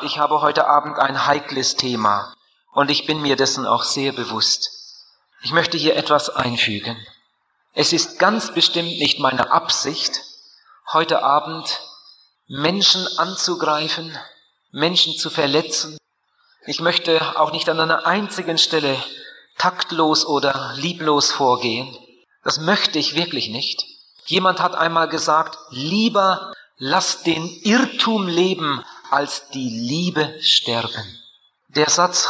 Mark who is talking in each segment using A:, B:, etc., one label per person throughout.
A: Ich habe heute Abend ein heikles Thema und ich bin mir dessen auch sehr bewusst. Ich möchte hier etwas einfügen. Es ist ganz bestimmt nicht meine Absicht, heute Abend Menschen anzugreifen, Menschen zu verletzen. Ich möchte auch nicht an einer einzigen Stelle taktlos oder lieblos vorgehen. Das möchte ich wirklich nicht. Jemand hat einmal gesagt, lieber lass den Irrtum leben, als die Liebe sterben. Der Satz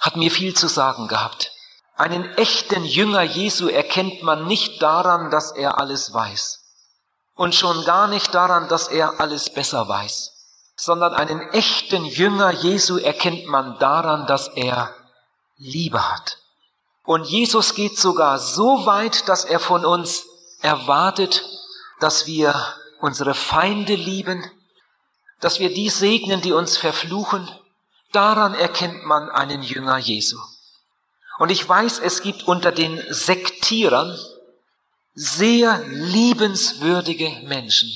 A: hat mir viel zu sagen gehabt. Einen echten Jünger Jesu erkennt man nicht daran, dass er alles weiß. Und schon gar nicht daran, dass er alles besser weiß. Sondern einen echten Jünger Jesu erkennt man daran, dass er Liebe hat. Und Jesus geht sogar so weit, dass er von uns erwartet, dass wir unsere Feinde lieben, dass wir die segnen, die uns verfluchen, daran erkennt man einen Jünger Jesu. Und ich weiß, es gibt unter den Sektierern sehr liebenswürdige Menschen.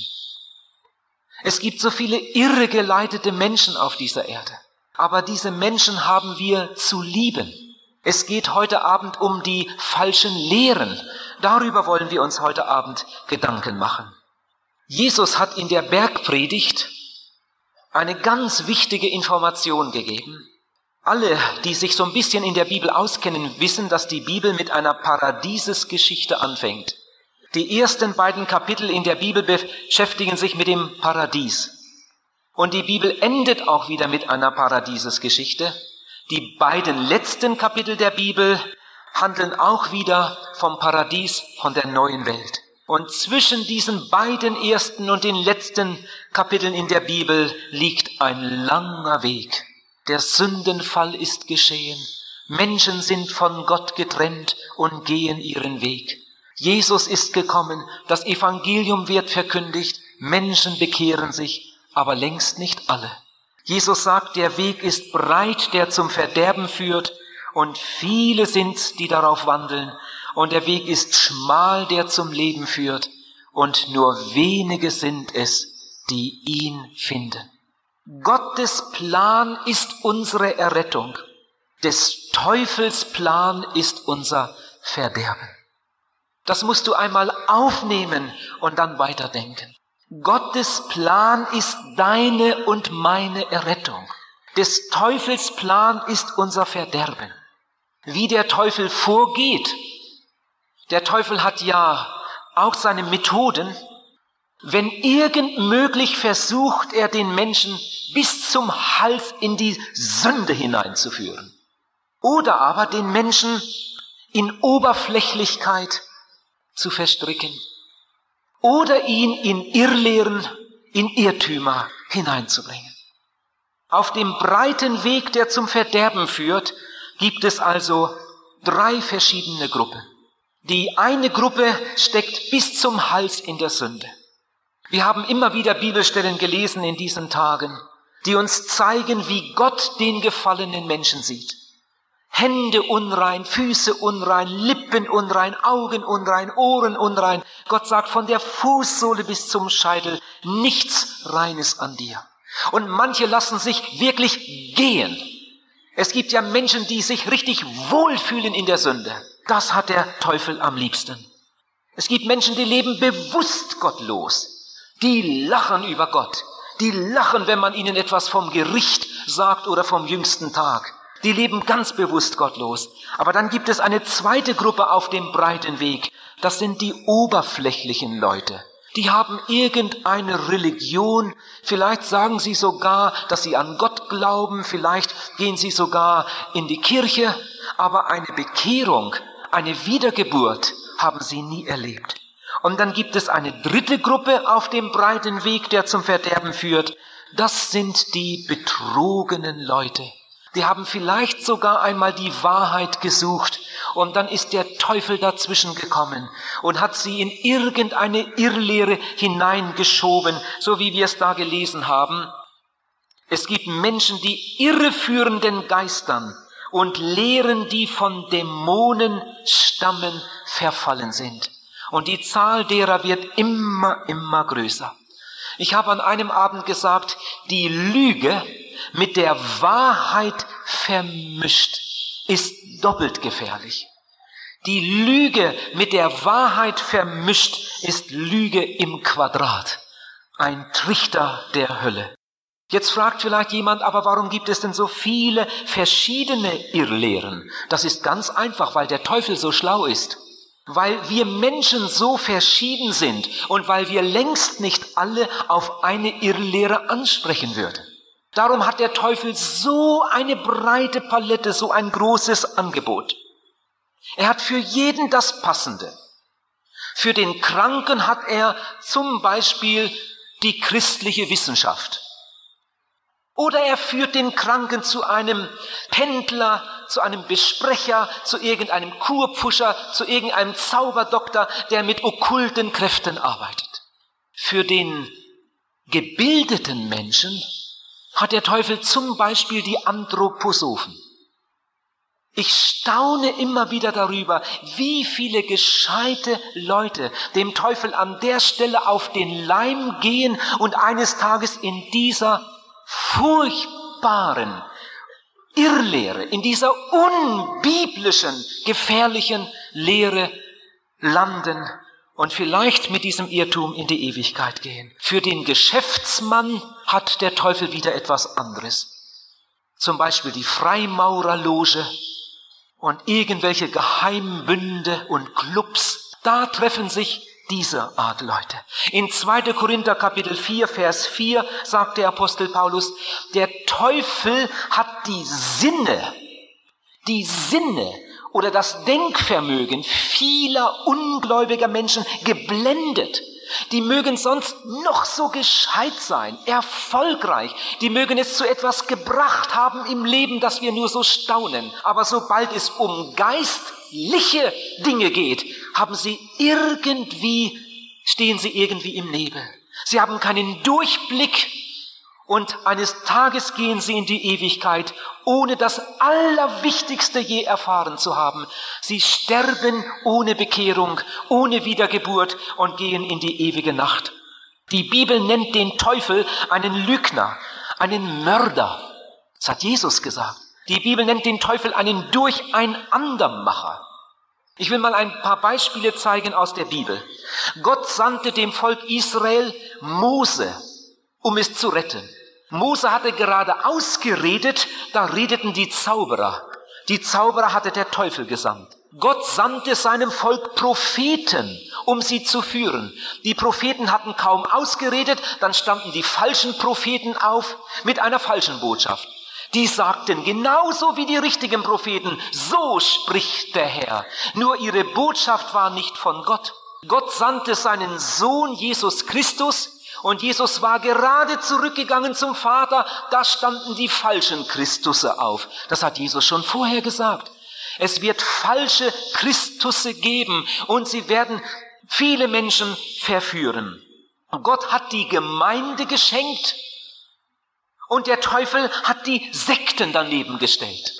A: Es gibt so viele irregeleitete Menschen auf dieser Erde. Aber diese Menschen haben wir zu lieben. Es geht heute Abend um die falschen Lehren. Darüber wollen wir uns heute Abend Gedanken machen. Jesus hat in der Bergpredigt eine ganz wichtige Information gegeben. Alle, die sich so ein bisschen in der Bibel auskennen, wissen, dass die Bibel mit einer Paradiesesgeschichte anfängt. Die ersten beiden Kapitel in der Bibel beschäftigen sich mit dem Paradies. Und die Bibel endet auch wieder mit einer Paradiesesgeschichte. Die beiden letzten Kapitel der Bibel handeln auch wieder vom Paradies, von der neuen Welt. Und zwischen diesen beiden ersten und den letzten Kapiteln in der Bibel liegt ein langer Weg. Der Sündenfall ist geschehen. Menschen sind von Gott getrennt und gehen ihren Weg. Jesus ist gekommen, das Evangelium wird verkündigt, Menschen bekehren sich, aber längst nicht alle. Jesus sagt, der Weg ist breit, der zum Verderben führt, und viele sind's, die darauf wandeln, und der Weg ist schmal, der zum Leben führt, und nur wenige sind es, die ihn finden. Gottes Plan ist unsere Errettung, des Teufels Plan ist unser Verderben. Das musst du einmal aufnehmen und dann weiterdenken. Gottes Plan ist deine und meine Errettung. Des Teufels Plan ist unser Verderben. Wie der Teufel vorgeht, der Teufel hat ja auch seine Methoden. Wenn irgend möglich versucht er den Menschen bis zum Hals in die Sünde hineinzuführen. Oder aber den Menschen in Oberflächlichkeit zu verstricken. Oder ihn in Irrlehren, in Irrtümer hineinzubringen. Auf dem breiten Weg, der zum Verderben führt, gibt es also drei verschiedene Gruppen. Die eine Gruppe steckt bis zum Hals in der Sünde. Wir haben immer wieder Bibelstellen gelesen in diesen Tagen, die uns zeigen, wie Gott den gefallenen Menschen sieht. Hände unrein, Füße unrein, Lippen unrein, Augen unrein, Ohren unrein. Gott sagt von der Fußsohle bis zum Scheitel nichts Reines an dir. Und manche lassen sich wirklich gehen. Es gibt ja Menschen, die sich richtig wohlfühlen in der Sünde. Das hat der Teufel am liebsten. Es gibt Menschen, die leben bewusst gottlos. Die lachen über Gott. Die lachen, wenn man ihnen etwas vom Gericht sagt oder vom jüngsten Tag. Die leben ganz bewusst gottlos. Aber dann gibt es eine zweite Gruppe auf dem breiten Weg. Das sind die oberflächlichen Leute. Die haben irgendeine Religion. Vielleicht sagen sie sogar, dass sie an Gott glauben. Vielleicht gehen sie sogar in die Kirche. Aber eine Bekehrung, eine Wiedergeburt haben sie nie erlebt. Und dann gibt es eine dritte Gruppe auf dem breiten Weg, der zum Verderben führt. Das sind die betrogenen Leute. Die haben vielleicht sogar einmal die Wahrheit gesucht und dann ist der Teufel dazwischen gekommen und hat sie in irgendeine Irrlehre hineingeschoben, so wie wir es da gelesen haben. Es gibt Menschen, die irreführenden Geistern und Lehren, die von Dämonen stammen, verfallen sind. Und die Zahl derer wird immer, immer größer. Ich habe an einem Abend gesagt, die Lüge mit der Wahrheit vermischt, ist doppelt gefährlich. Die Lüge mit der Wahrheit vermischt ist Lüge im Quadrat. Ein Trichter der Hölle. Jetzt fragt vielleicht jemand, aber warum gibt es denn so viele verschiedene Irrlehren? Das ist ganz einfach, weil der Teufel so schlau ist. Weil wir Menschen so verschieden sind und weil wir längst nicht alle auf eine Irrlehre ansprechen würden. Darum hat der Teufel so eine breite Palette, so ein großes Angebot. Er hat für jeden das Passende. Für den Kranken hat er zum Beispiel die christliche Wissenschaft. Oder er führt den Kranken zu einem Pendler, zu einem Besprecher, zu irgendeinem Kurpfuscher, zu irgendeinem Zauberdoktor, der mit okkulten Kräften arbeitet. Für den gebildeten Menschen hat der Teufel zum Beispiel die Anthroposophen. Ich staune immer wieder darüber, wie viele gescheite Leute dem Teufel an der Stelle auf den Leim gehen und eines Tages in dieser furchtbaren Irrlehre, in dieser unbiblischen, gefährlichen Lehre landen und vielleicht mit diesem Irrtum in die Ewigkeit gehen. Für den Geschäftsmann hat der Teufel wieder etwas anderes. Zum Beispiel die Freimaurerloge und irgendwelche Geheimbünde und Clubs. Da treffen sich dieser Art Leute. In 2. Korinther Kapitel 4, Vers 4 sagt der Apostel Paulus, der Teufel hat die Sinne, die Sinne oder das Denkvermögen vieler ungläubiger Menschen geblendet. Die mögen sonst noch so gescheit sein, erfolgreich. Die mögen es zu etwas gebracht haben im Leben, dass wir nur so staunen. Aber sobald es um Geist geistliche Dinge geht, haben sie irgendwie, stehen sie irgendwie im Nebel. Sie haben keinen Durchblick und eines Tages gehen sie in die Ewigkeit, ohne das Allerwichtigste je erfahren zu haben. Sie sterben ohne Bekehrung, ohne Wiedergeburt und gehen in die ewige Nacht. Die Bibel nennt den Teufel einen Lügner, einen Mörder. Das hat Jesus gesagt. Die Bibel nennt den Teufel einen Durcheinandermacher. Ich will mal ein paar Beispiele zeigen aus der Bibel. Gott sandte dem Volk Israel Mose, um es zu retten. Mose hatte gerade ausgeredet, da redeten die Zauberer. Die Zauberer hatte der Teufel gesandt. Gott sandte seinem Volk Propheten, um sie zu führen. Die Propheten hatten kaum ausgeredet, dann standen die falschen Propheten auf mit einer falschen Botschaft. Die sagten genauso wie die richtigen Propheten, so spricht der Herr. Nur ihre Botschaft war nicht von Gott. Gott sandte seinen Sohn Jesus Christus und Jesus war gerade zurückgegangen zum Vater. Da standen die falschen Christusse auf. Das hat Jesus schon vorher gesagt. Es wird falsche Christusse geben und sie werden viele Menschen verführen. Gott hat die Gemeinde geschenkt und der Teufel hat die Sekten daneben gestellt.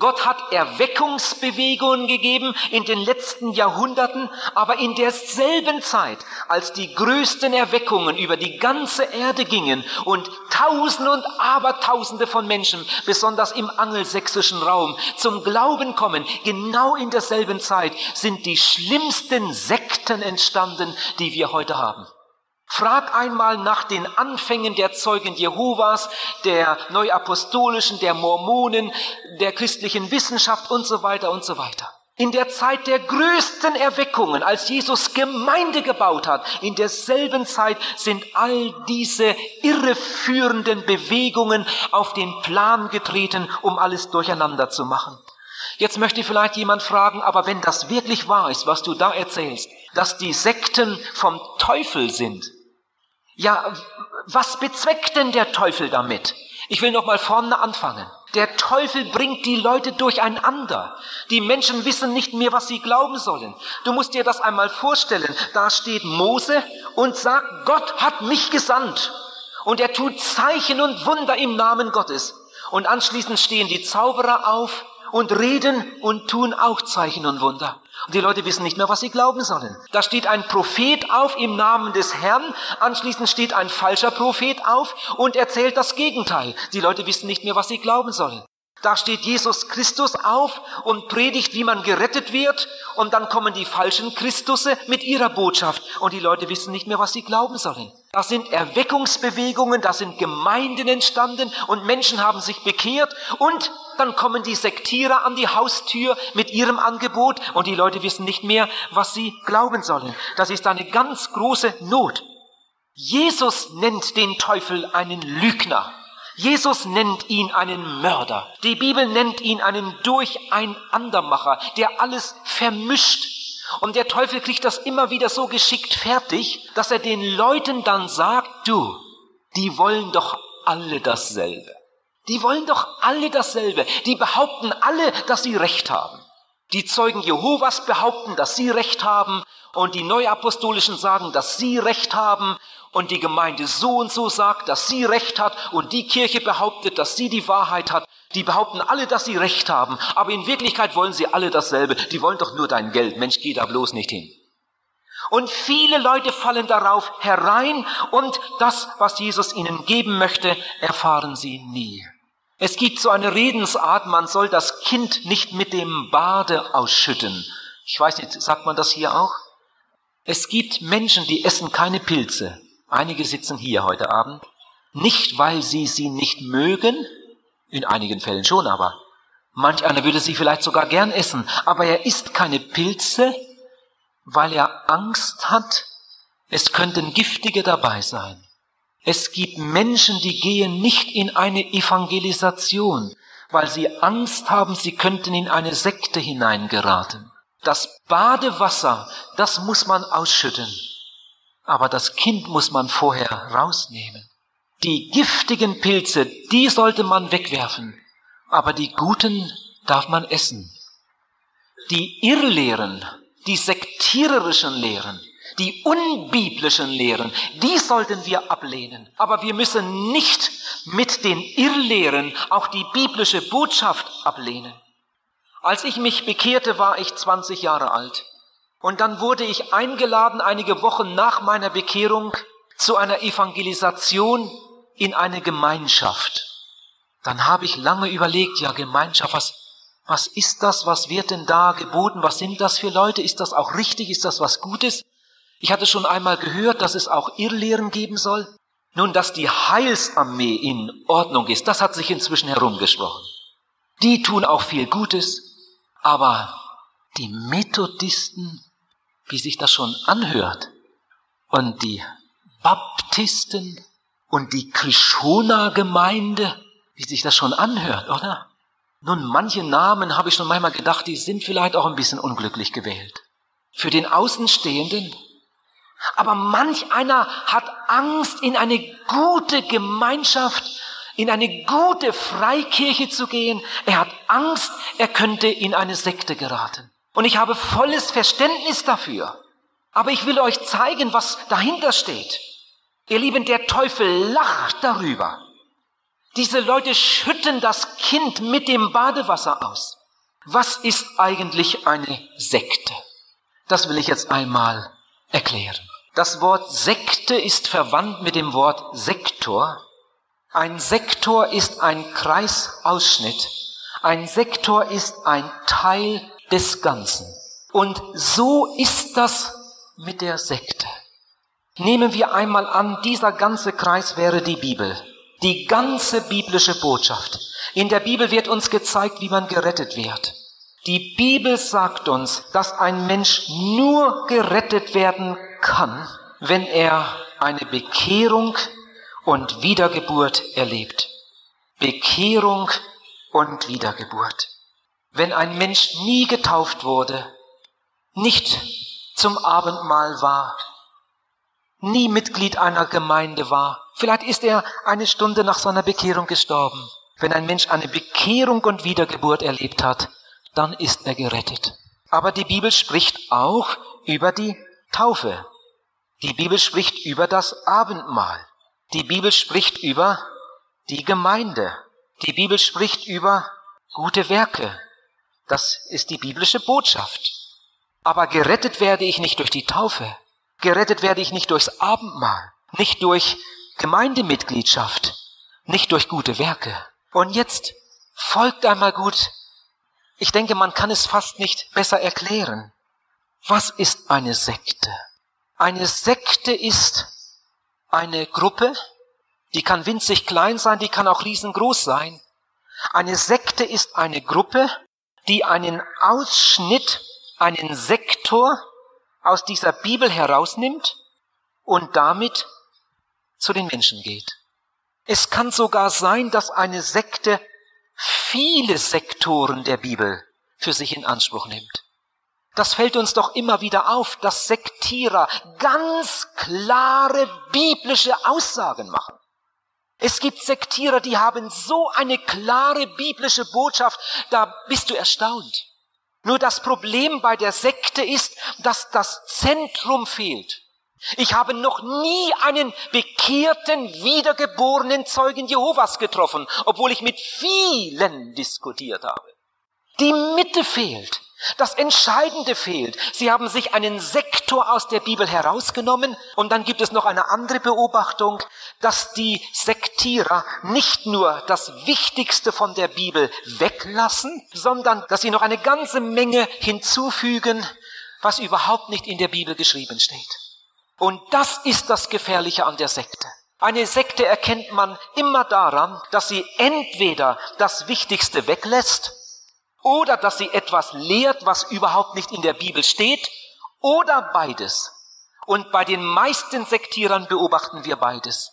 A: Gott hat Erweckungsbewegungen gegeben in den letzten Jahrhunderten, aber in derselben Zeit, als die größten Erweckungen über die ganze Erde gingen und Tausende und Abertausende von Menschen, besonders im angelsächsischen Raum, zum Glauben kommen, genau in derselben Zeit sind die schlimmsten Sekten entstanden, die wir heute haben. Frag einmal nach den Anfängen der Zeugen Jehovas, der Neuapostolischen, der Mormonen, der christlichen Wissenschaft und so weiter und so weiter. In der Zeit der größten Erweckungen, als Jesus Gemeinde gebaut hat, in derselben Zeit sind all diese irreführenden Bewegungen auf den Plan getreten, um alles durcheinander zu machen. Jetzt möchte vielleicht jemand fragen, aber wenn das wirklich wahr ist, was du da erzählst, dass die Sekten vom Teufel sind, ja, was bezweckt denn der Teufel damit? Ich will noch mal vorne anfangen. Der Teufel bringt die Leute durcheinander. Die Menschen wissen nicht mehr, was sie glauben sollen. Du musst dir das einmal vorstellen. Da steht Mose und sagt, Gott hat mich gesandt. Und er tut Zeichen und Wunder im Namen Gottes. Und anschließend stehen die Zauberer auf und reden und tun auch Zeichen und Wunder. Und die Leute wissen nicht mehr, was sie glauben sollen. Da steht ein Prophet auf im Namen des Herrn, anschließend steht ein falscher Prophet auf und erzählt das Gegenteil. Die Leute wissen nicht mehr, was sie glauben sollen. Da steht Jesus Christus auf und predigt, wie man gerettet wird. Und dann kommen die falschen Christusse mit ihrer Botschaft. Und die Leute wissen nicht mehr, was sie glauben sollen. Da sind Erweckungsbewegungen, da sind Gemeinden entstanden und Menschen haben sich bekehrt. Und dann kommen die Sektierer an die Haustür mit ihrem Angebot und die Leute wissen nicht mehr, was sie glauben sollen. Das ist eine ganz große Not. Jesus nennt den Teufel einen Lügner. Jesus nennt ihn einen Mörder. Die Bibel nennt ihn einen Durcheinandermacher, der alles vermischt. Und der Teufel kriegt das immer wieder so geschickt fertig, dass er den Leuten dann sagt, du, die wollen doch alle dasselbe. Die wollen doch alle dasselbe. Die behaupten alle, dass sie Recht haben. Die Zeugen Jehovas behaupten, dass sie Recht haben und die Neuapostolischen sagen, dass sie Recht haben und die Gemeinde so und so sagt, dass sie Recht hat und die Kirche behauptet, dass sie die Wahrheit hat. Die behaupten alle, dass sie Recht haben, aber in Wirklichkeit wollen sie alle dasselbe. Die wollen doch nur dein Geld. Mensch, geh da bloß nicht hin. Und viele Leute fallen darauf herein und das, was Jesus ihnen geben möchte, erfahren sie nie. Es gibt so eine Redensart, man soll das Kind nicht mit dem Bade ausschütten. Ich weiß nicht, sagt man das hier auch? Es gibt Menschen, die essen keine Pilze. Einige sitzen hier heute Abend. Nicht, weil sie sie nicht mögen, in einigen Fällen schon, aber manch einer würde sie vielleicht sogar gern essen, aber er isst keine Pilze, weil er Angst hat, es könnten giftige dabei sein. Es gibt Menschen, die gehen nicht in eine Evangelisation, weil sie Angst haben, sie könnten in eine Sekte hineingeraten. Das Badewasser, das muss man ausschütten. Aber das Kind muss man vorher rausnehmen. Die giftigen Pilze, die sollte man wegwerfen. Aber die guten darf man essen. Die Irrlehren, die sektiererischen Lehren, die unbiblischen Lehren, die sollten wir ablehnen. Aber wir müssen nicht mit den Irrlehren auch die biblische Botschaft ablehnen. Als ich mich bekehrte, war ich 20 Jahre alt. Und dann wurde ich eingeladen, einige Wochen nach meiner Bekehrung, zu einer Evangelisation in eine Gemeinschaft. Dann habe ich lange überlegt, ja Gemeinschaft, was, was ist das? Was wird denn da geboten? Was sind das für Leute? Ist das auch richtig? Ist das was Gutes? Ich hatte schon einmal gehört, dass es auch Irrlehren geben soll. Nun, dass die Heilsarmee in Ordnung ist, das hat sich inzwischen herumgesprochen. Die tun auch viel Gutes, aber die Methodisten wie sich das schon anhört. Und die Baptisten und die Krishona-Gemeinde, wie sich das schon anhört, oder? Nun, manche Namen habe ich schon manchmal gedacht, die sind vielleicht auch ein bisschen unglücklich gewählt. Für den Außenstehenden. Aber manch einer hat Angst, in eine gute Gemeinschaft, in eine gute Freikirche zu gehen. Er hat Angst, er könnte in eine Sekte geraten. Und ich habe volles Verständnis dafür. Aber ich will euch zeigen, was dahinter steht. Ihr Lieben, der Teufel lacht darüber. Diese Leute schütten das Kind mit dem Badewasser aus. Was ist eigentlich eine Sekte? Das will ich jetzt einmal erklären. Das Wort Sekte ist verwandt mit dem Wort Sektor. Ein Sektor ist ein Kreisausschnitt. Ein Sektor ist ein Teil des Ganzen. Und so ist das mit der Sekte. Nehmen wir einmal an, dieser ganze Kreis wäre die Bibel. Die ganze biblische Botschaft. In der Bibel wird uns gezeigt, wie man gerettet wird. Die Bibel sagt uns, dass ein Mensch nur gerettet werden kann, wenn er eine Bekehrung und Wiedergeburt erlebt. Bekehrung und Wiedergeburt wenn ein Mensch nie getauft wurde, nicht zum Abendmahl war, nie Mitglied einer Gemeinde war. Vielleicht ist er eine Stunde nach seiner Bekehrung gestorben. Wenn ein Mensch eine Bekehrung und Wiedergeburt erlebt hat, dann ist er gerettet. Aber die Bibel spricht auch über die Taufe. Die Bibel spricht über das Abendmahl. Die Bibel spricht über die Gemeinde. Die Bibel spricht über gute Werke. Das ist die biblische Botschaft. Aber gerettet werde ich nicht durch die Taufe. Gerettet werde ich nicht durchs Abendmahl, nicht durch Gemeindemitgliedschaft, nicht durch gute Werke. Und jetzt folgt einmal gut. Ich denke, man kann es fast nicht besser erklären. Was ist eine Sekte? Eine Sekte ist eine Gruppe, die kann winzig klein sein, die kann auch riesengroß sein. Eine Sekte ist eine Gruppe, die einen Ausschnitt, einen Sektor aus dieser Bibel herausnimmt und damit zu den Menschen geht. Es kann sogar sein, dass eine Sekte viele Sektoren der Bibel für sich in Anspruch nimmt. Das fällt uns doch immer wieder auf, dass Sektierer ganz klare biblische Aussagen machen. Es gibt Sektierer, die haben so eine klare biblische Botschaft, da bist du erstaunt. Nur das Problem bei der Sekte ist, dass das Zentrum fehlt. Ich habe noch nie einen bekehrten, wiedergeborenen Zeugen Jehovas getroffen, obwohl ich mit vielen diskutiert habe. Die Mitte fehlt. Das Entscheidende fehlt. Sie haben sich einen Sektor aus der Bibel herausgenommen und dann gibt es noch eine andere Beobachtung, dass die Sektierer nicht nur das Wichtigste von der Bibel weglassen, sondern dass sie noch eine ganze Menge hinzufügen, was überhaupt nicht in der Bibel geschrieben steht. Und das ist das Gefährliche an der Sekte. Eine Sekte erkennt man immer daran, dass sie entweder das Wichtigste weglässt oder dass sie etwas lehrt, was überhaupt nicht in der Bibel steht, oder beides. Und bei den meisten Sektierern beobachten wir beides.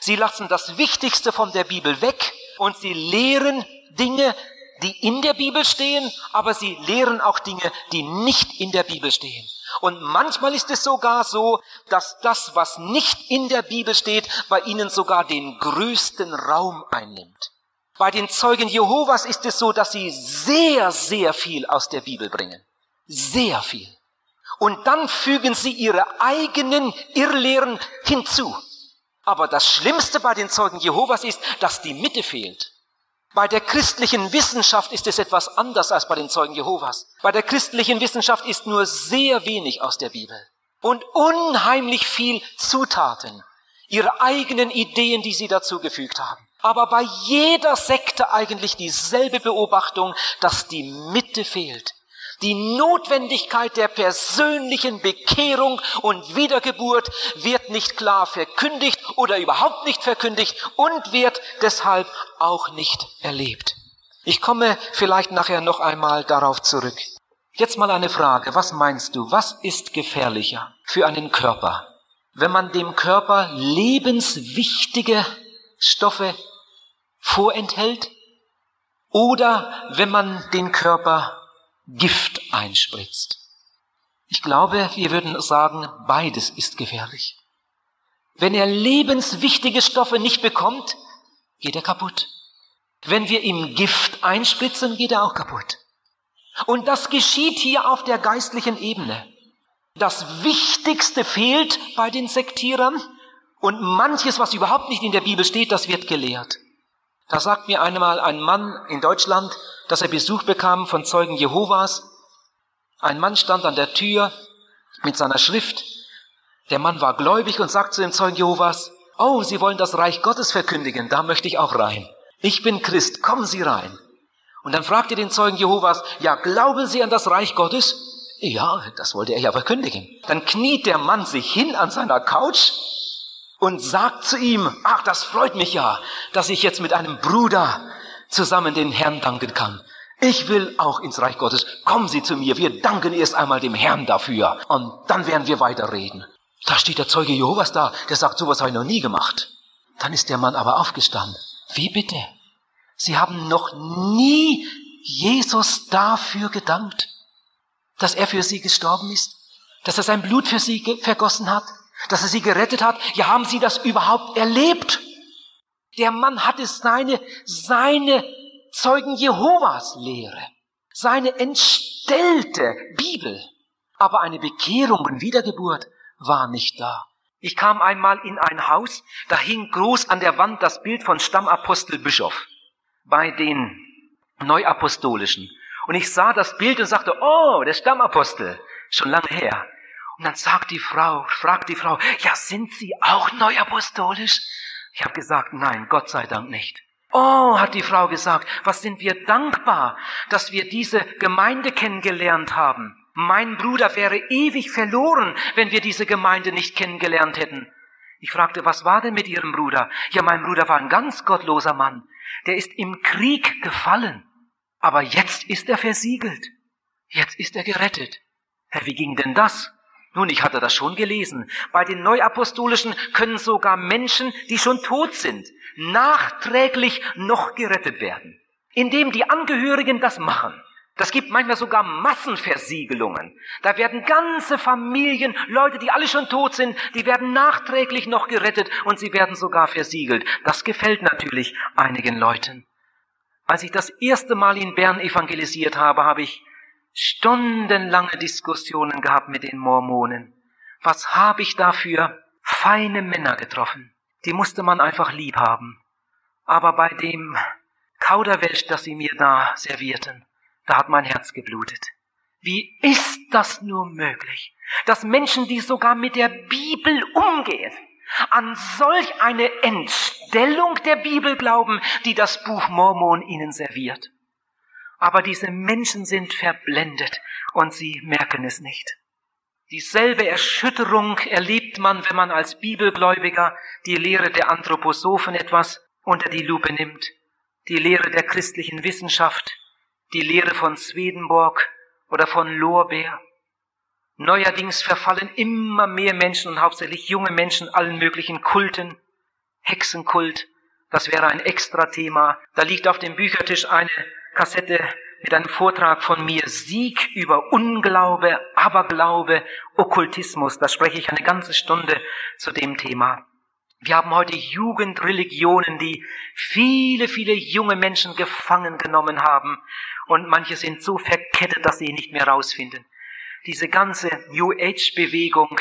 A: Sie lassen das Wichtigste von der Bibel weg und sie lehren Dinge, die in der Bibel stehen, aber sie lehren auch Dinge, die nicht in der Bibel stehen. Und manchmal ist es sogar so, dass das, was nicht in der Bibel steht, bei ihnen sogar den größten Raum einnimmt. Bei den Zeugen Jehovas ist es so, dass sie sehr, sehr viel aus der Bibel bringen. Sehr viel. Und dann fügen sie ihre eigenen Irrlehren hinzu. Aber das Schlimmste bei den Zeugen Jehovas ist, dass die Mitte fehlt. Bei der christlichen Wissenschaft ist es etwas anders als bei den Zeugen Jehovas. Bei der christlichen Wissenschaft ist nur sehr wenig aus der Bibel und unheimlich viel Zutaten, ihre eigenen Ideen, die sie dazugefügt haben aber bei jeder Sekte eigentlich dieselbe Beobachtung, dass die Mitte fehlt. Die Notwendigkeit der persönlichen Bekehrung und Wiedergeburt wird nicht klar verkündigt oder überhaupt nicht verkündigt und wird deshalb auch nicht erlebt. Ich komme vielleicht nachher noch einmal darauf zurück. Jetzt mal eine Frage. Was meinst du? Was ist gefährlicher für einen Körper? Wenn man dem Körper lebenswichtige Stoffe vorenthält oder wenn man den Körper Gift einspritzt. Ich glaube, wir würden sagen, beides ist gefährlich. Wenn er lebenswichtige Stoffe nicht bekommt, geht er kaputt. Wenn wir ihm Gift einspritzen, geht er auch kaputt. Und das geschieht hier auf der geistlichen Ebene. Das Wichtigste fehlt bei den Sektierern und manches, was überhaupt nicht in der Bibel steht, das wird gelehrt. Da sagt mir einmal ein Mann in Deutschland, dass er Besuch bekam von Zeugen Jehovas. Ein Mann stand an der Tür mit seiner Schrift. Der Mann war gläubig und sagt zu dem Zeugen Jehovas, oh, Sie wollen das Reich Gottes verkündigen, da möchte ich auch rein. Ich bin Christ, kommen Sie rein. Und dann fragte den Zeugen Jehovas, ja, glauben Sie an das Reich Gottes? Ja, das wollte er ja verkündigen. Dann kniet der Mann sich hin an seiner Couch und sagt zu ihm, ach, das freut mich ja, dass ich jetzt mit einem Bruder zusammen den Herrn danken kann. Ich will auch ins Reich Gottes. Kommen Sie zu mir. Wir danken erst einmal dem Herrn dafür. Und dann werden wir weiterreden. Da steht der Zeuge Jehovas da. Der sagt, sowas habe ich noch nie gemacht. Dann ist der Mann aber aufgestanden. Wie bitte? Sie haben noch nie Jesus dafür gedankt, dass er für Sie gestorben ist, dass er sein Blut für Sie vergossen hat, dass er sie gerettet hat. Ja, haben sie das überhaupt erlebt? Der Mann hatte seine, seine Zeugen Jehovas Lehre, seine entstellte Bibel. Aber eine Bekehrung und Wiedergeburt war nicht da. Ich kam einmal in ein Haus, da hing groß an der Wand das Bild von Stammapostel Bischof bei den Neuapostolischen. Und ich sah das Bild und sagte, oh, der Stammapostel, schon lange her. Und dann sagt die Frau, fragt die Frau, ja, sind Sie auch neuapostolisch? Ich habe gesagt, nein, Gott sei Dank nicht. Oh, hat die Frau gesagt, was sind wir dankbar, dass wir diese Gemeinde kennengelernt haben. Mein Bruder wäre ewig verloren, wenn wir diese Gemeinde nicht kennengelernt hätten. Ich fragte, was war denn mit Ihrem Bruder? Ja, mein Bruder war ein ganz gottloser Mann. Der ist im Krieg gefallen. Aber jetzt ist er versiegelt. Jetzt ist er gerettet. Herr, wie ging denn das? Nun, ich hatte das schon gelesen. Bei den Neuapostolischen können sogar Menschen, die schon tot sind, nachträglich noch gerettet werden, indem die Angehörigen das machen. Das gibt manchmal sogar Massenversiegelungen. Da werden ganze Familien, Leute, die alle schon tot sind, die werden nachträglich noch gerettet und sie werden sogar versiegelt. Das gefällt natürlich einigen Leuten. Als ich das erste Mal in Bern evangelisiert habe, habe ich stundenlange Diskussionen gehabt mit den Mormonen. Was habe ich da für feine Männer getroffen? Die musste man einfach lieb haben. Aber bei dem Kauderwelsch, das sie mir da servierten, da hat mein Herz geblutet. Wie ist das nur möglich, dass Menschen, die sogar mit der Bibel umgehen, an solch eine Entstellung der Bibel glauben, die das Buch Mormon ihnen serviert? Aber diese Menschen sind verblendet und sie merken es nicht. Dieselbe Erschütterung erlebt man, wenn man als Bibelgläubiger die Lehre der Anthroposophen etwas unter die Lupe nimmt, die Lehre der christlichen Wissenschaft, die Lehre von Swedenborg oder von Lorbeer. Neuerdings verfallen immer mehr Menschen und hauptsächlich junge Menschen allen möglichen Kulten, Hexenkult, das wäre ein extra Thema. Da liegt auf dem Büchertisch eine Kassette mit einem Vortrag von mir Sieg über Unglaube, Aberglaube, Okkultismus. Da spreche ich eine ganze Stunde zu dem Thema. Wir haben heute Jugendreligionen, die viele, viele junge Menschen gefangen genommen haben und manche sind so verkettet, dass sie nicht mehr rausfinden. Diese ganze New Age Bewegung,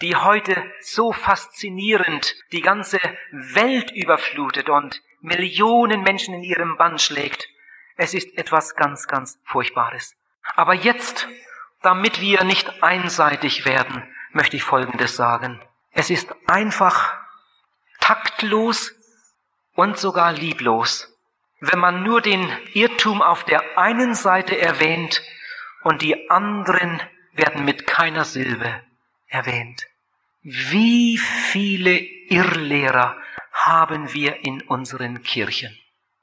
A: die heute so faszinierend die ganze Welt überflutet und Millionen Menschen in ihrem Bann schlägt, es ist etwas ganz, ganz Furchtbares. Aber jetzt, damit wir nicht einseitig werden, möchte ich Folgendes sagen. Es ist einfach taktlos und sogar lieblos, wenn man nur den Irrtum auf der einen Seite erwähnt und die anderen werden mit keiner Silbe erwähnt. Wie viele Irrlehrer haben wir in unseren Kirchen?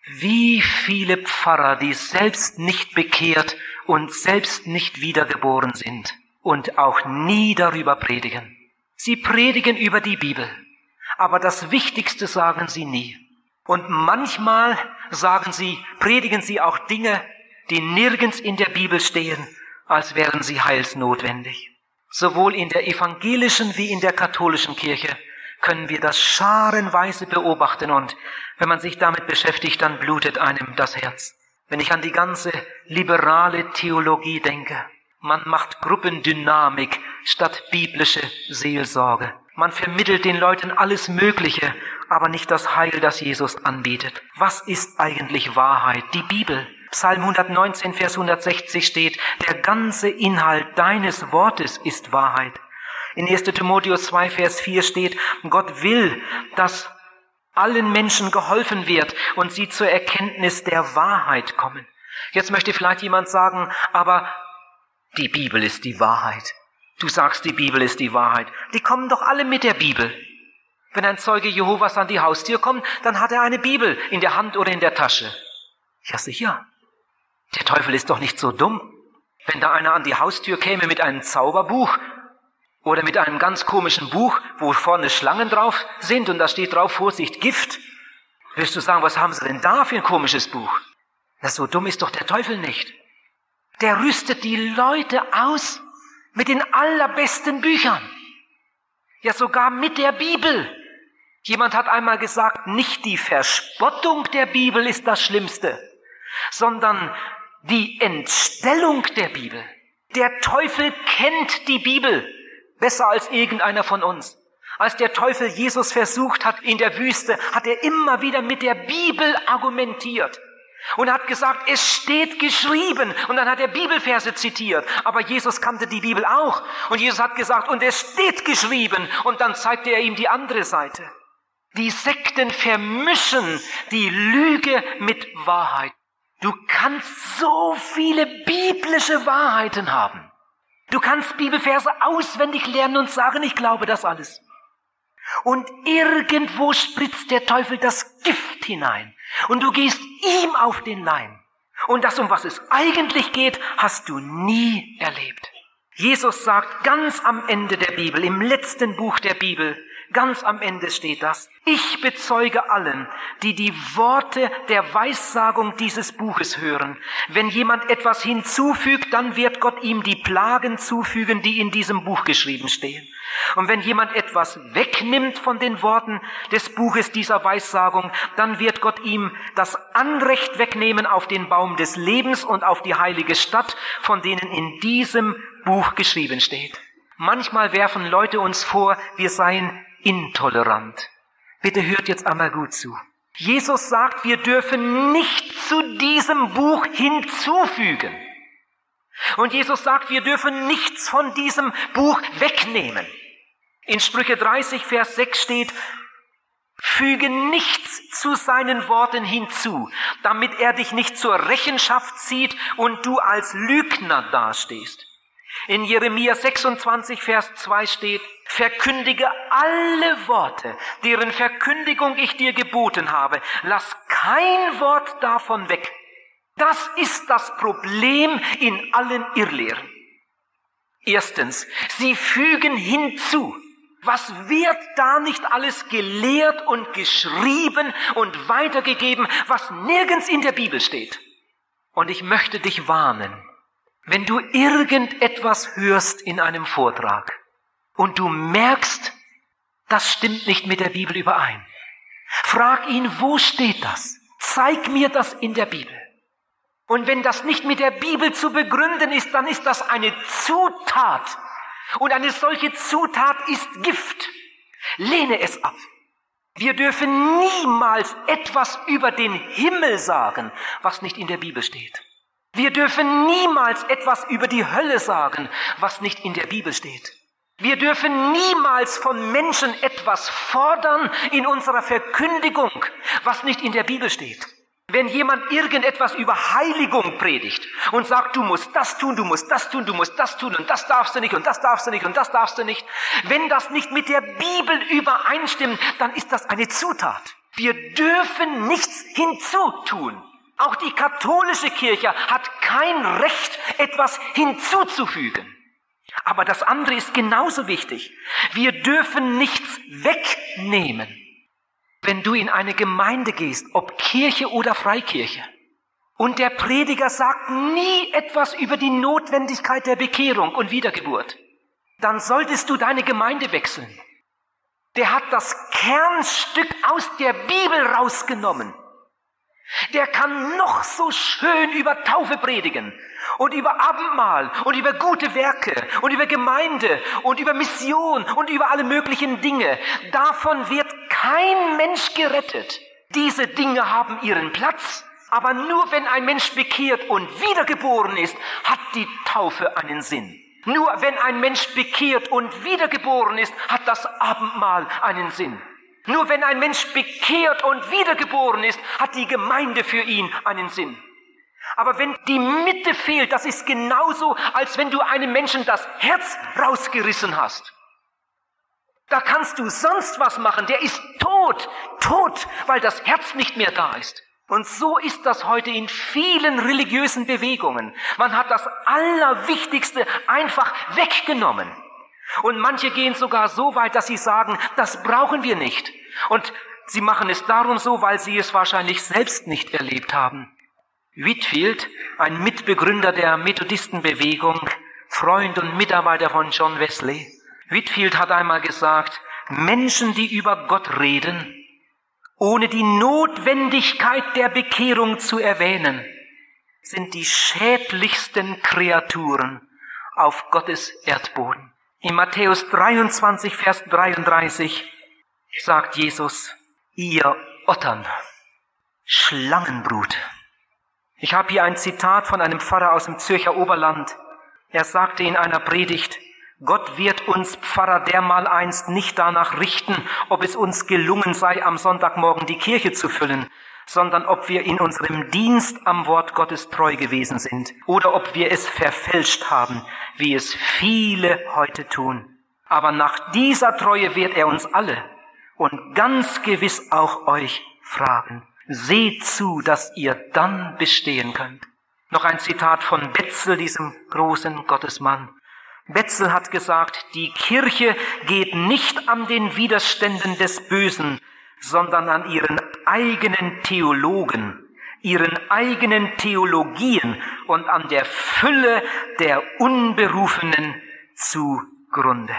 A: Wie viele Pfarrer, die selbst nicht bekehrt und selbst nicht wiedergeboren sind und auch nie darüber predigen. Sie predigen über die Bibel, aber das Wichtigste sagen sie nie. Und manchmal sagen sie, predigen sie auch Dinge, die nirgends in der Bibel stehen, als wären sie heilsnotwendig. Sowohl in der evangelischen wie in der katholischen Kirche können wir das scharenweise beobachten und wenn man sich damit beschäftigt, dann blutet einem das Herz. Wenn ich an die ganze liberale Theologie denke, man macht Gruppendynamik statt biblische Seelsorge. Man vermittelt den Leuten alles Mögliche, aber nicht das Heil, das Jesus anbietet. Was ist eigentlich Wahrheit? Die Bibel. Psalm 119, Vers 160 steht, der ganze Inhalt deines Wortes ist Wahrheit. In 1. Timotheus 2, Vers 4 steht, Gott will, dass allen Menschen geholfen wird und sie zur Erkenntnis der Wahrheit kommen. Jetzt möchte vielleicht jemand sagen, aber die Bibel ist die Wahrheit. Du sagst, die Bibel ist die Wahrheit. Die kommen doch alle mit der Bibel. Wenn ein Zeuge Jehovas an die Haustür kommt, dann hat er eine Bibel in der Hand oder in der Tasche. Ja, sicher. Der Teufel ist doch nicht so dumm. Wenn da einer an die Haustür käme mit einem Zauberbuch oder mit einem ganz komischen Buch, wo vorne Schlangen drauf sind und da steht drauf, Vorsicht, Gift. Wirst du sagen, was haben sie denn da für ein komisches Buch? Na, so dumm ist doch der Teufel nicht. Der rüstet die Leute aus mit den allerbesten Büchern. Ja, sogar mit der Bibel. Jemand hat einmal gesagt, nicht die Verspottung der Bibel ist das Schlimmste, sondern die Entstellung der Bibel. Der Teufel kennt die Bibel besser als irgendeiner von uns. Als der Teufel Jesus versucht hat in der Wüste, hat er immer wieder mit der Bibel argumentiert. und hat gesagt, es steht geschrieben. Und dann hat er Bibelverse zitiert. Aber Jesus kannte die Bibel auch. Und Jesus hat gesagt, und es steht geschrieben. Und dann zeigte er ihm die andere Seite. Die Sekten vermischen die Lüge mit Wahrheit. Du kannst so viele biblische Wahrheiten haben. Du kannst Bibelverse auswendig lernen und sagen, ich glaube das alles. Und irgendwo spritzt der Teufel das Gift hinein. Und du gehst ihm auf den Leim. Und das, um was es eigentlich geht, hast du nie erlebt. Jesus sagt ganz am Ende der Bibel, im letzten Buch der Bibel, Ganz am Ende steht das. Ich bezeuge allen, die die Worte der Weissagung dieses Buches hören. Wenn jemand etwas hinzufügt, dann wird Gott ihm die Plagen zufügen, die in diesem Buch geschrieben stehen. Und wenn jemand etwas wegnimmt von den Worten des Buches dieser Weissagung, dann wird Gott ihm das Anrecht wegnehmen auf den Baum des Lebens und auf die heilige Stadt, von denen in diesem Buch geschrieben steht. Manchmal werfen Leute uns vor, wir seien intolerant. Bitte hört jetzt einmal gut zu. Jesus sagt, wir dürfen nicht zu diesem Buch hinzufügen. Und Jesus sagt, wir dürfen nichts von diesem Buch wegnehmen. In Sprüche 30, Vers 6 steht, füge nichts zu seinen Worten hinzu, damit er dich nicht zur Rechenschaft zieht und du als Lügner dastehst. In Jeremia 26, Vers 2 steht, verkündige alle Worte, deren Verkündigung ich dir geboten habe. Lass kein Wort davon weg. Das ist das Problem in allen Irrlehren. Erstens, sie fügen hinzu. Was wird da nicht alles gelehrt und geschrieben und weitergegeben, was nirgends in der Bibel steht? Und ich möchte dich warnen, wenn du irgendetwas hörst in einem Vortrag und du merkst, das stimmt nicht mit der Bibel überein, frag ihn, wo steht das? Zeig mir das in der Bibel. Und wenn das nicht mit der Bibel zu begründen ist, dann ist das eine Zutat. Und eine solche Zutat ist Gift. Lehne es ab. Wir dürfen niemals etwas über den Himmel sagen, was nicht in der Bibel steht. Wir dürfen niemals etwas über die Hölle sagen, was nicht in der Bibel steht. Wir dürfen niemals von Menschen etwas fordern in unserer Verkündigung, was nicht in der Bibel steht. Wenn jemand irgendetwas über Heiligung predigt und sagt, du musst das tun, du musst das tun, du musst das tun und das darfst du nicht und das darfst du nicht und das darfst du nicht, wenn das nicht mit der Bibel übereinstimmt, dann ist das eine Zutat. Wir dürfen nichts hinzutun. Auch die katholische Kirche hat kein Recht, etwas hinzuzufügen. Aber das andere ist genauso wichtig. Wir dürfen nichts wegnehmen. Wenn du in eine Gemeinde gehst, ob Kirche oder Freikirche, und der Prediger sagt nie etwas über die Notwendigkeit der Bekehrung und Wiedergeburt, dann solltest du deine Gemeinde wechseln. Der hat das Kernstück aus der Bibel rausgenommen. Der kann noch so schön über Taufe predigen und über Abendmahl und über gute Werke und über Gemeinde und über Mission und über alle möglichen Dinge. Davon wird kein Mensch gerettet. Diese Dinge haben ihren Platz. Aber nur wenn ein Mensch bekehrt und wiedergeboren ist, hat die Taufe einen Sinn. Nur wenn ein Mensch bekehrt und wiedergeboren ist, hat das Abendmahl einen Sinn. Nur wenn ein Mensch bekehrt und wiedergeboren ist, hat die Gemeinde für ihn einen Sinn. Aber wenn die Mitte fehlt, das ist genauso, als wenn du einem Menschen das Herz rausgerissen hast. Da kannst du sonst was machen. Der ist tot, tot, weil das Herz nicht mehr da ist. Und so ist das heute in vielen religiösen Bewegungen. Man hat das Allerwichtigste einfach weggenommen. Und manche gehen sogar so weit, dass sie sagen, das brauchen wir nicht. Und sie machen es darum so, weil sie es wahrscheinlich selbst nicht erlebt haben. Whitfield, ein Mitbegründer der Methodistenbewegung, Freund und Mitarbeiter von John Wesley, Whitfield hat einmal gesagt, Menschen, die über Gott reden, ohne die Notwendigkeit der Bekehrung zu erwähnen, sind die schädlichsten Kreaturen auf Gottes Erdboden. In Matthäus 23, Vers 33 sagt Jesus, ihr Ottern, Schlangenbrut, Ich habe hier ein Zitat von einem Pfarrer aus dem Zürcher Oberland. Er sagte in einer Predigt, Gott wird uns Pfarrer dermal einst nicht danach richten, ob es uns gelungen sei, am Sonntagmorgen die Kirche zu füllen, sondern ob wir in unserem Dienst am Wort Gottes treu gewesen sind oder ob wir es verfälscht haben, wie es viele heute tun. Aber nach dieser Treue wird er uns alle und ganz gewiss auch euch fragen. Seht zu, dass ihr dann bestehen könnt. Noch ein Zitat von Betzel, diesem großen Gottesmann. Betzel hat gesagt, die Kirche geht nicht an den Widerständen des Bösen, sondern an ihren eigenen Theologen, ihren eigenen Theologien und an der Fülle der Unberufenen zugrunde.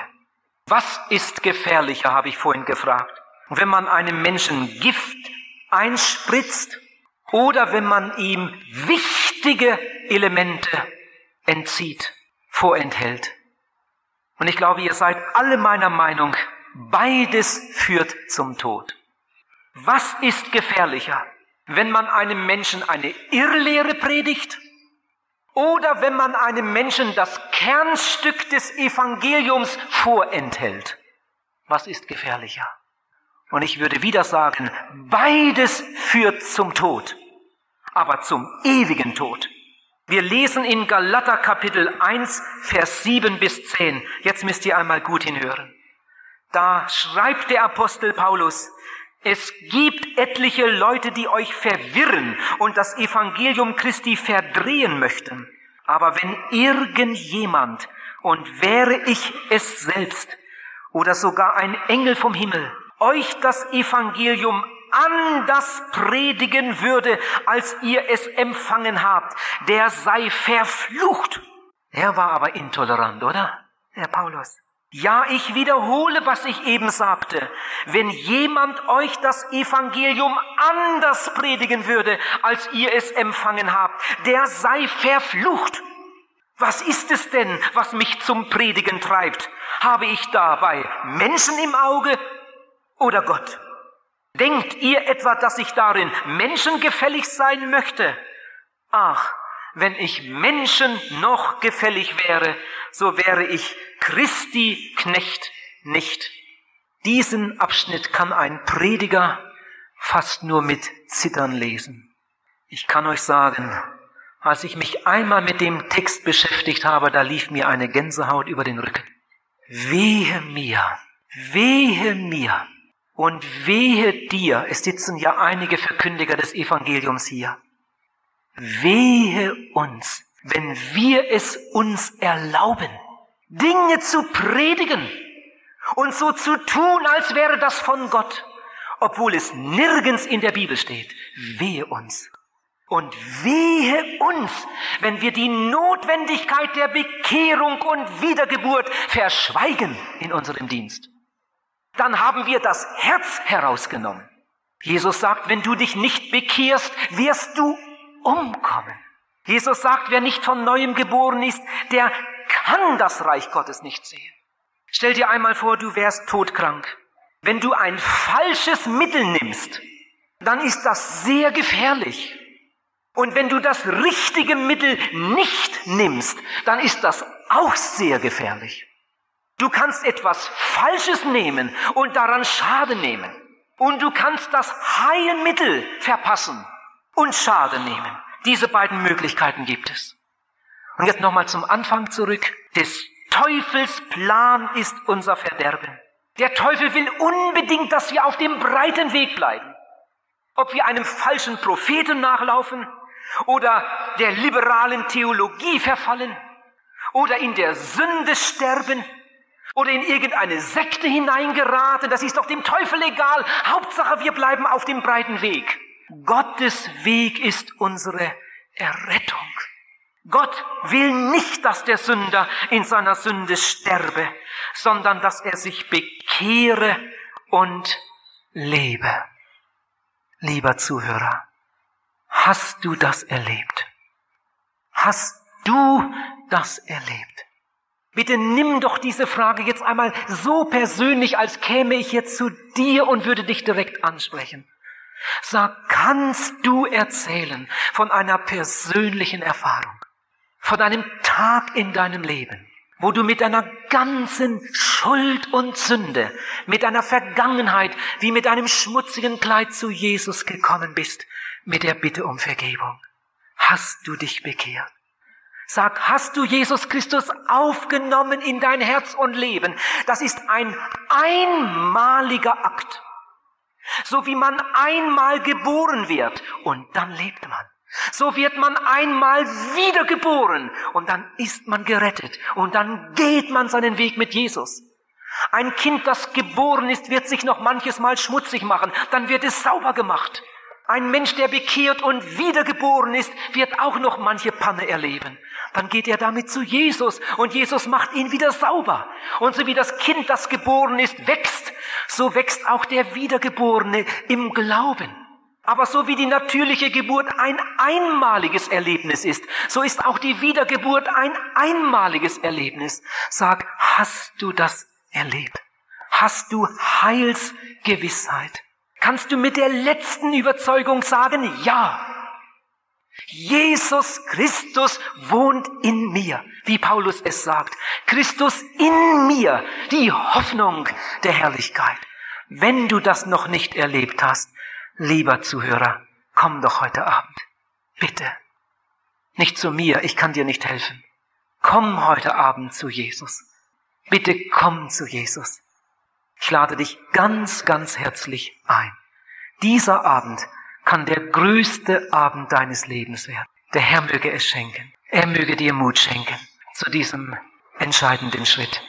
A: Was ist gefährlicher, habe ich vorhin gefragt. Wenn man einem Menschen Gift einspritzt oder wenn man ihm wichtige Elemente entzieht, vorenthält. Und ich glaube, ihr seid alle meiner Meinung, beides führt zum Tod. Was ist gefährlicher, wenn man einem Menschen eine Irrlehre predigt oder wenn man einem Menschen das Kernstück des Evangeliums vorenthält? Was ist gefährlicher? Und ich würde wieder sagen, beides führt zum Tod, aber zum ewigen Tod. Wir lesen in Galater Kapitel 1, Vers 7 bis 10. Jetzt müsst ihr einmal gut hinhören. Da schreibt der Apostel Paulus, es gibt etliche Leute, die euch verwirren und das Evangelium Christi verdrehen möchten. Aber wenn irgendjemand, und wäre ich es selbst, oder sogar ein Engel vom Himmel, euch das Evangelium anders predigen würde, als ihr es empfangen habt, der sei verflucht. Er war aber intolerant, oder? Herr Paulus. Ja, ich wiederhole, was ich eben sagte. Wenn jemand euch das Evangelium anders predigen würde, als ihr es empfangen habt, der sei verflucht. Was ist es denn, was mich zum Predigen treibt? Habe ich dabei Menschen im Auge oder Gott? Denkt ihr etwa, dass ich darin menschengefällig sein möchte? Ach, wenn ich Menschen noch gefällig wäre, so wäre ich Christi Knecht nicht. Diesen Abschnitt kann ein Prediger fast nur mit Zittern lesen. Ich kann euch sagen, als ich mich einmal mit dem Text beschäftigt habe, da lief mir eine Gänsehaut über den Rücken. Wehe mir, wehe mir, und wehe dir, es sitzen ja einige Verkündiger des Evangeliums hier. Wehe uns, wenn wir es uns erlauben, Dinge zu predigen und so zu tun, als wäre das von Gott, obwohl es nirgends in der Bibel steht. Wehe uns. Und wehe uns, wenn wir die Notwendigkeit der Bekehrung und Wiedergeburt verschweigen in unserem Dienst dann haben wir das Herz herausgenommen. Jesus sagt, wenn du dich nicht bekehrst, wirst du umkommen. Jesus sagt, wer nicht von neuem geboren ist, der kann das Reich Gottes nicht sehen. Stell dir einmal vor, du wärst todkrank. Wenn du ein falsches Mittel nimmst, dann ist das sehr gefährlich. Und wenn du das richtige Mittel nicht nimmst, dann ist das auch sehr gefährlich. Du kannst etwas Falsches nehmen und daran Schaden nehmen. Und du kannst das Heilmittel verpassen und Schaden nehmen. Diese beiden Möglichkeiten gibt es. Und jetzt nochmal zum Anfang zurück. Des Teufels Plan ist unser Verderben. Der Teufel will unbedingt, dass wir auf dem breiten Weg bleiben. Ob wir einem falschen Propheten nachlaufen oder der liberalen Theologie verfallen oder in der Sünde sterben oder in irgendeine Sekte hineingeraten, das ist doch dem Teufel egal. Hauptsache, wir bleiben auf dem breiten Weg. Gottes Weg ist unsere Errettung. Gott will nicht, dass der Sünder in seiner Sünde sterbe, sondern dass er sich bekehre und lebe. Lieber Zuhörer, hast du das erlebt? Hast du das erlebt? Bitte nimm doch diese Frage jetzt einmal so persönlich, als käme ich jetzt zu dir und würde dich direkt ansprechen. Sag, kannst du erzählen von einer persönlichen Erfahrung, von einem Tag in deinem Leben, wo du mit deiner ganzen Schuld und Sünde, mit deiner Vergangenheit wie mit einem schmutzigen Kleid zu Jesus gekommen bist, mit der Bitte um Vergebung. Hast du dich bekehrt? Sag, hast du Jesus Christus aufgenommen in dein Herz und Leben? Das ist ein einmaliger Akt. So wie man einmal geboren wird und dann lebt man. So wird man einmal wiedergeboren und dann ist man gerettet und dann geht man seinen Weg mit Jesus. Ein Kind, das geboren ist, wird sich noch manches Mal schmutzig machen, dann wird es sauber gemacht. Ein Mensch, der bekehrt und wiedergeboren ist, wird auch noch manche Panne erleben. Dann geht er damit zu Jesus und Jesus macht ihn wieder sauber. Und so wie das Kind, das geboren ist, wächst, so wächst auch der Wiedergeborene im Glauben. Aber so wie die natürliche Geburt ein einmaliges Erlebnis ist, so ist auch die Wiedergeburt ein einmaliges Erlebnis. Sag, hast du das erlebt? Hast du Heilsgewissheit? Kannst du mit der letzten Überzeugung sagen, ja, Jesus Christus wohnt in mir, wie Paulus es sagt. Christus in mir, die Hoffnung der Herrlichkeit. Wenn du das noch nicht erlebt hast, Lieber Zuhörer, komm doch heute Abend. Bitte. Nicht zu mir, ich kann dir nicht helfen. Komm heute Abend zu Jesus. Bitte komm zu Jesus. Ich lade dich ganz, ganz herzlich ein. Dieser Abend kann der größte Abend deines Lebens werden. Der Herr möge es schenken. Er möge dir Mut schenken zu diesem entscheidenden Schritt.